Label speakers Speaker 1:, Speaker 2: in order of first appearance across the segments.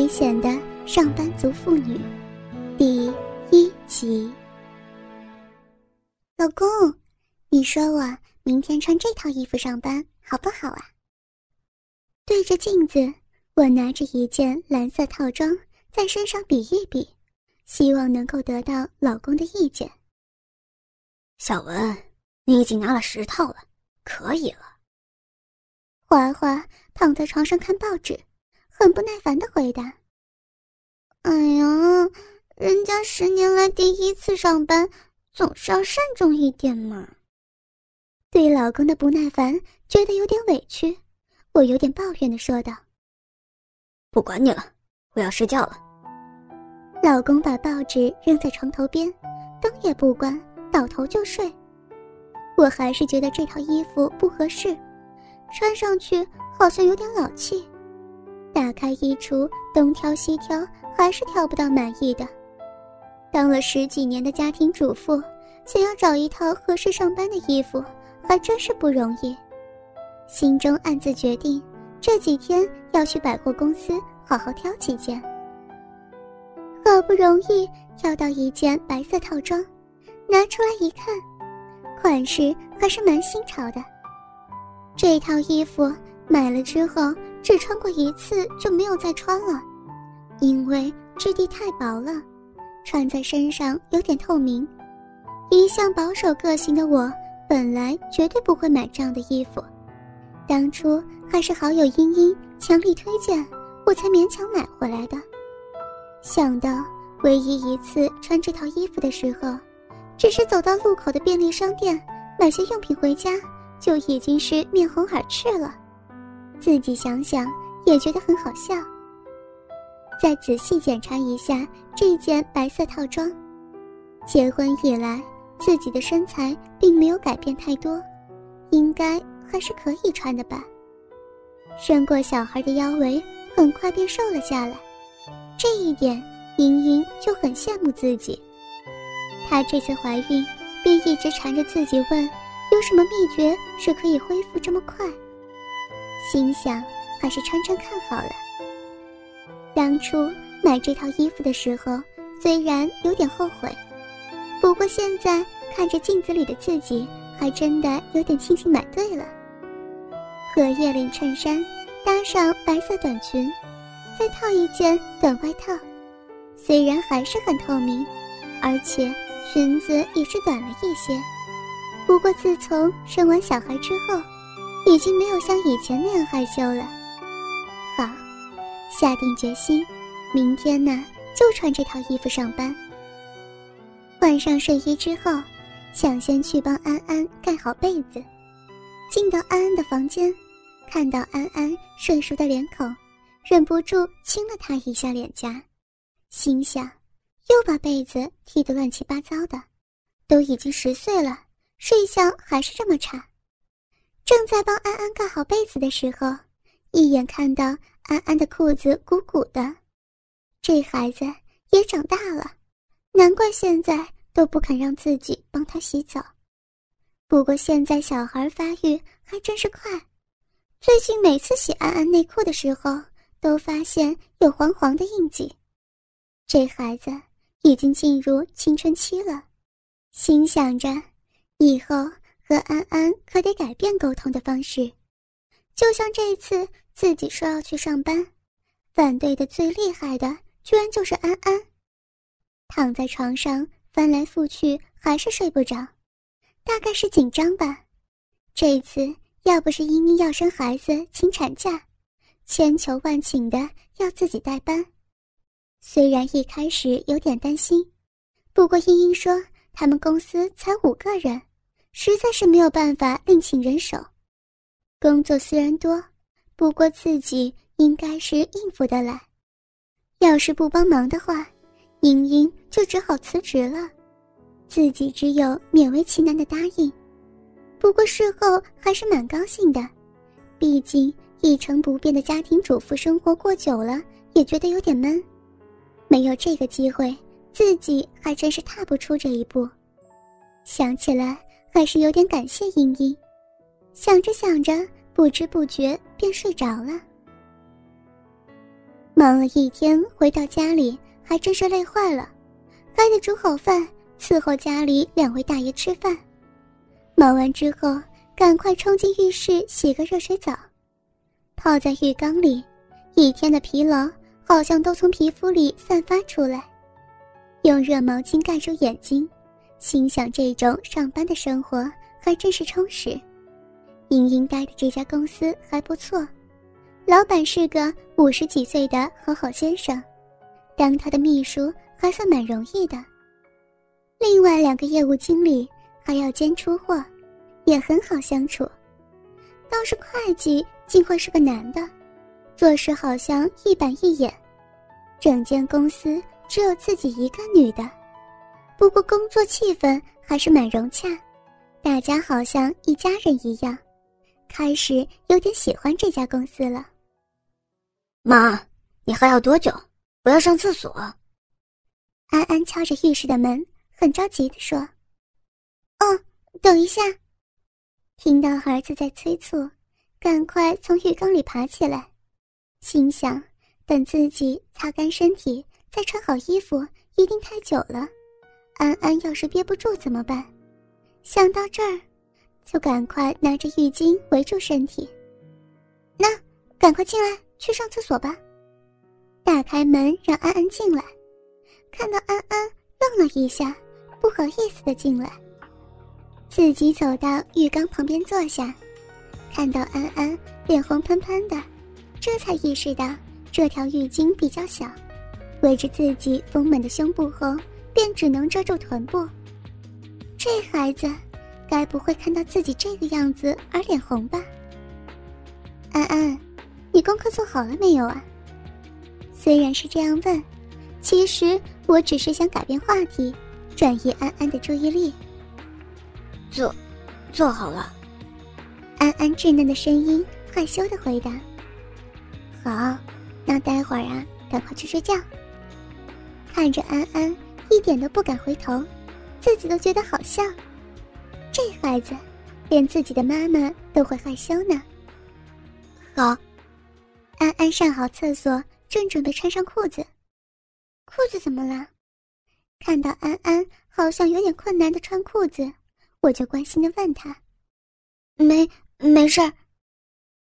Speaker 1: 危险的上班族妇女，第一集。老公，你说我明天穿这套衣服上班好不好啊？对着镜子，我拿着一件蓝色套装在身上比一比，希望能够得到老公的意见。
Speaker 2: 小文，你已经拿了十套了，可以了。
Speaker 1: 华华躺在床上看报纸。很不耐烦的回答：“哎呀，人家十年来第一次上班，总是要慎重一点嘛。”对老公的不耐烦觉得有点委屈，我有点抱怨的说道：“
Speaker 2: 不管你了，我要睡觉了。”
Speaker 1: 老公把报纸扔在床头边，灯也不关，倒头就睡。我还是觉得这套衣服不合适，穿上去好像有点老气。打开衣橱，东挑西挑，还是挑不到满意的。当了十几年的家庭主妇，想要找一套合适上班的衣服，还真是不容易。心中暗自决定，这几天要去百货公司好好挑几件。好不容易挑到一件白色套装，拿出来一看，款式还是蛮新潮的。这套衣服买了之后。只穿过一次就没有再穿了，因为质地太薄了，穿在身上有点透明。一向保守个性的我，本来绝对不会买这样的衣服，当初还是好友茵茵强力推荐，我才勉强买回来的。想到唯一一次穿这套衣服的时候，只是走到路口的便利商店买些用品回家，就已经是面红耳赤了。自己想想也觉得很好笑。再仔细检查一下这件白色套装，结婚以来自己的身材并没有改变太多，应该还是可以穿的吧。生过小孩的腰围很快便瘦了下来，这一点莹莹就很羡慕自己。她这次怀孕便一直缠着自己问，有什么秘诀是可以恢复这么快。心想，还是穿穿看好了。当初买这套衣服的时候，虽然有点后悔，不过现在看着镜子里的自己，还真的有点庆幸买对了。荷叶领衬衫，搭上白色短裙，再套一件短外套，虽然还是很透明，而且裙子也是短了一些。不过自从生完小孩之后，已经没有像以前那样害羞了。好，下定决心，明天呢就穿这套衣服上班。换上睡衣之后，想先去帮安安盖好被子。进到安安的房间，看到安安睡熟的脸孔，忍不住亲了她一下脸颊，心想：又把被子踢得乱七八糟的，都已经十岁了，睡相还是这么差。正在帮安安盖好被子的时候，一眼看到安安的裤子鼓鼓的，这孩子也长大了，难怪现在都不肯让自己帮他洗澡。不过现在小孩发育还真是快，最近每次洗安安内裤的时候，都发现有黄黄的印记，这孩子已经进入青春期了，心想着以后。和安安可得改变沟通的方式，就像这一次自己说要去上班，反对的最厉害的居然就是安安。躺在床上翻来覆去还是睡不着，大概是紧张吧。这一次要不是茵茵要生孩子请产假，千求万请的要自己代班，虽然一开始有点担心，不过英英说他们公司才五个人。实在是没有办法另请人手，工作虽然多，不过自己应该是应付得来。要是不帮忙的话，莹莹就只好辞职了，自己只有勉为其难的答应。不过事后还是蛮高兴的，毕竟一成不变的家庭主妇生活过久了，也觉得有点闷。没有这个机会，自己还真是踏不出这一步。想起来。还是有点感谢茵茵，想着想着，不知不觉便睡着了。忙了一天，回到家里还真是累坏了，还得煮好饭伺候家里两位大爷吃饭。忙完之后，赶快冲进浴室洗个热水澡，泡在浴缸里，一天的疲劳好像都从皮肤里散发出来。用热毛巾盖住眼睛，心想这种上班的生活还真是充实。莹莹待的这家公司还不错。老板是个五十几岁的好好先生，当他的秘书还算蛮容易的。另外两个业务经理还要兼出货，也很好相处。倒是会计竟会是个男的，做事好像一板一眼。整间公司只有自己一个女的，不过工作气氛还是蛮融洽，大家好像一家人一样，开始有点喜欢这家公司了。
Speaker 2: 妈，你还要多久？我要上厕所。
Speaker 1: 安安敲着浴室的门，很着急地说：“哦，等一下。”听到儿子在催促，赶快从浴缸里爬起来，心想：等自己擦干身体，再穿好衣服，一定太久了。安安要是憋不住怎么办？想到这儿，就赶快拿着浴巾围住身体。那，赶快进来。去上厕所吧。打开门，让安安进来。看到安安，愣了一下，不好意思的进来。自己走到浴缸旁边坐下，看到安安脸红喷喷的，这才意识到这条浴巾比较小，围着自己丰满的胸部后，便只能遮住臀部。这孩子，该不会看到自己这个样子而脸红吧？安安。你功课做好了没有啊？虽然是这样问，其实我只是想改变话题，转移安安的注意力。
Speaker 2: 做，做好了。
Speaker 1: 安安稚嫩的声音害羞的回答：“好，那待会儿啊，赶快去睡觉。”看着安安一点都不敢回头，自己都觉得好笑。这孩子，连自己的妈妈都会害羞呢。
Speaker 2: 好。
Speaker 1: 安安上好厕所，正准备穿上裤子，裤子怎么了？看到安安好像有点困难的穿裤子，我就关心的问他：“
Speaker 2: 没，没事。”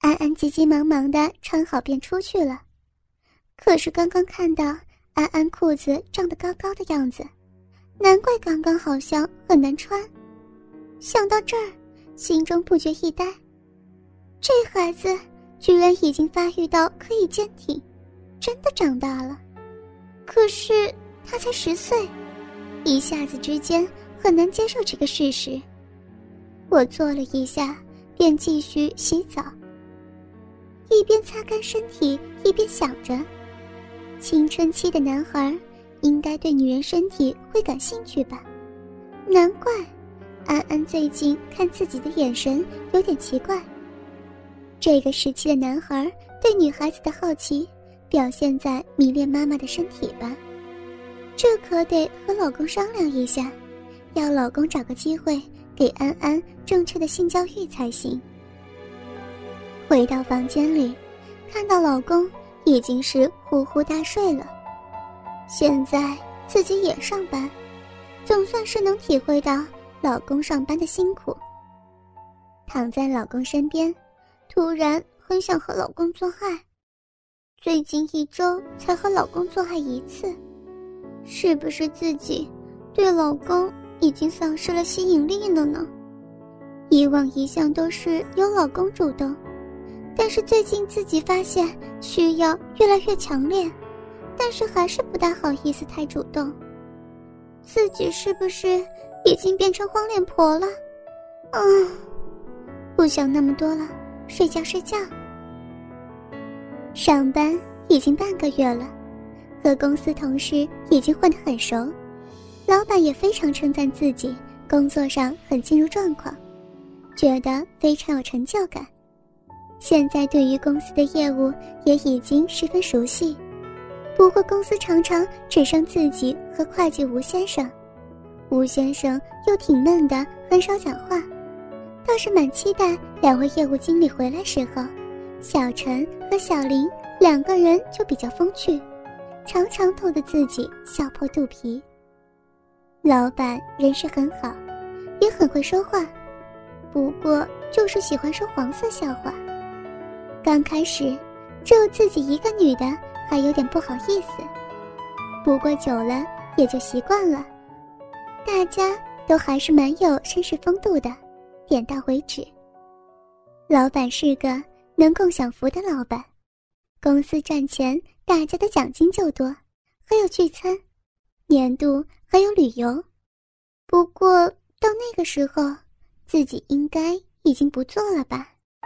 Speaker 1: 安安急急忙忙的穿好便出去了。可是刚刚看到安安裤子胀得高高的样子，难怪刚刚好像很难穿。想到这儿，心中不觉一呆，这孩子。居然已经发育到可以坚挺，真的长大了。可是他才十岁，一下子之间很难接受这个事实。我坐了一下，便继续洗澡，一边擦干身体，一边想着：青春期的男孩应该对女人身体会感兴趣吧？难怪安安最近看自己的眼神有点奇怪。这个时期的男孩对女孩子的好奇，表现在迷恋妈妈的身体吧？这可得和老公商量一下，要老公找个机会给安安正确的性教育才行。回到房间里，看到老公已经是呼呼大睡了。现在自己也上班，总算是能体会到老公上班的辛苦。躺在老公身边。突然很想和老公做爱，最近一周才和老公做爱一次，是不是自己对老公已经丧失了吸引力了呢？以往一向都是由老公主动，但是最近自己发现需要越来越强烈，但是还是不大好意思太主动，自己是不是已经变成黄脸婆了？啊，不想那么多了。睡觉睡觉。上班已经半个月了，和公司同事已经混得很熟，老板也非常称赞自己工作上很进入状况，觉得非常有成就感。现在对于公司的业务也已经十分熟悉，不过公司常常只剩自己和会计吴先生，吴先生又挺闷的，很少讲话。倒是蛮期待两位业务经理回来时候，小陈和小林两个人就比较风趣，常常逗得自己笑破肚皮。老板人是很好，也很会说话，不过就是喜欢说黄色笑话。刚开始，只有自己一个女的，还有点不好意思。不过久了也就习惯了，大家都还是蛮有绅士风度的，点到为止。老板是个能共享福的老板，公司赚钱，大家的奖金就多，还有聚餐，年度还有旅游。不过到那个时候，自己应该已经不做了吧？